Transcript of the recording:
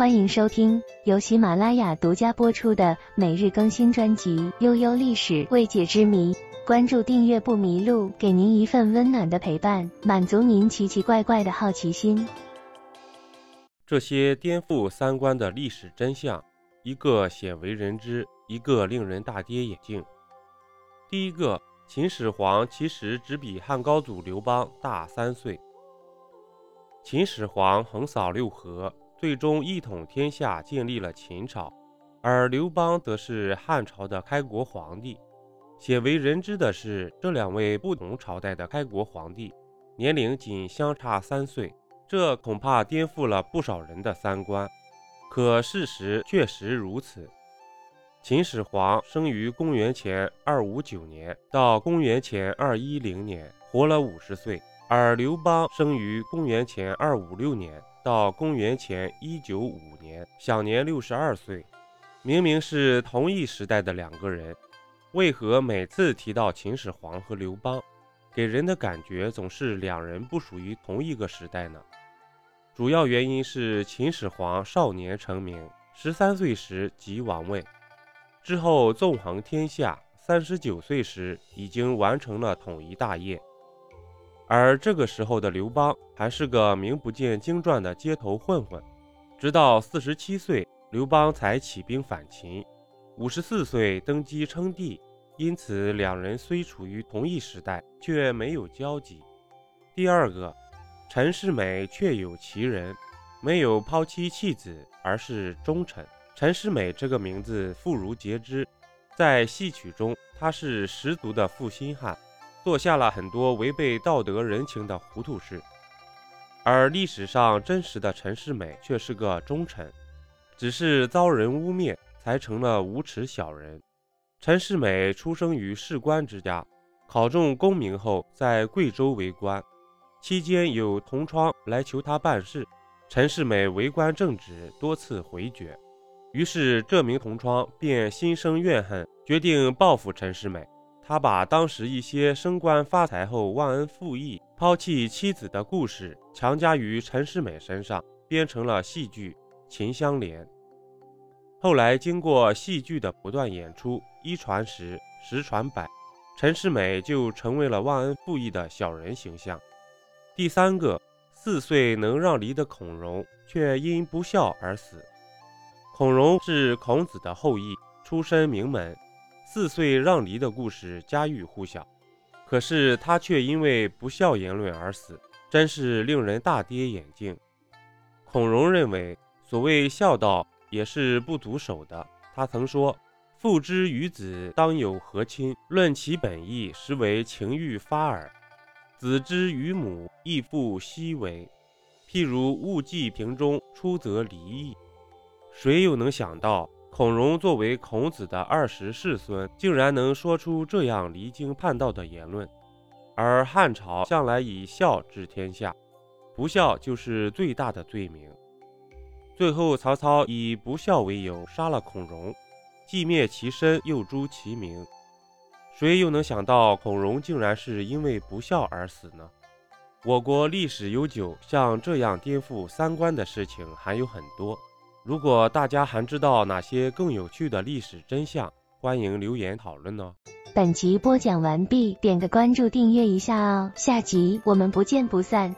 欢迎收听由喜马拉雅独家播出的每日更新专辑《悠悠历史未解之谜》。关注订阅不迷路，给您一份温暖的陪伴，满足您奇奇怪怪的好奇心。这些颠覆三观的历史真相，一个鲜为人知，一个令人大跌眼镜。第一个，秦始皇其实只比汉高祖刘邦大三岁。秦始皇横扫六合，最终一统天下，建立了秦朝，而刘邦则是汉朝的开国皇帝。鲜为人知的是，这两位不同朝代的开国皇帝年龄仅相差三岁，这恐怕颠覆了不少人的三观。可事实确实如此。秦始皇生于公元前二五九年到公元前二一零年，活了五十岁；而刘邦生于公元前二五六年到公元前一九五年，享年六十二岁。明明是同一时代的两个人。为何每次提到秦始皇和刘邦，给人的感觉总是两人不属于同一个时代呢？主要原因是秦始皇少年成名，十三岁时即王位，之后纵横天下，三十九岁时已经完成了统一大业。而这个时候的刘邦还是个名不见经传的街头混混，直到四十七岁，刘邦才起兵反秦。五十四岁登基称帝，因此两人虽处于同一时代，却没有交集。第二个，陈世美确有其人，没有抛妻弃子，而是忠臣。陈世美这个名字妇孺皆知，在戏曲中，他是十足的负心汉，做下了很多违背道德人情的糊涂事。而历史上真实的陈世美却是个忠臣，只是遭人污蔑。才成了无耻小人。陈世美出生于士官之家，考中功名后在贵州为官，期间有同窗来求他办事，陈世美为官正直，多次回绝。于是这名同窗便心生怨恨，决定报复陈世美。他把当时一些升官发财后忘恩负义、抛弃妻子的故事强加于陈世美身上，编成了戏剧《秦香莲》。后来经过戏剧的不断演出，一传十，十传百，陈世美就成为了忘恩负义的小人形象。第三个，四岁能让梨的孔融，却因不孝而死。孔融是孔子的后裔，出身名门，四岁让梨的故事家喻户晓。可是他却因为不孝言论而死，真是令人大跌眼镜。孔融认为，所谓孝道。也是不足守的。他曾说：“父之于子，当有和亲。论其本意，实为情欲发耳。子之于母，亦复奚为？譬如物寄瓶中，出则离矣。”谁又能想到，孔融作为孔子的二十世孙，竟然能说出这样离经叛道的言论？而汉朝向来以孝治天下，不孝就是最大的罪名。最后，曹操以不孝为由杀了孔融，既灭其身，又诛其名。谁又能想到孔融竟然是因为不孝而死呢？我国历史悠久，像这样颠覆三观的事情还有很多。如果大家还知道哪些更有趣的历史真相，欢迎留言讨论哦。本集播讲完毕，点个关注，订阅一下哦。下集我们不见不散。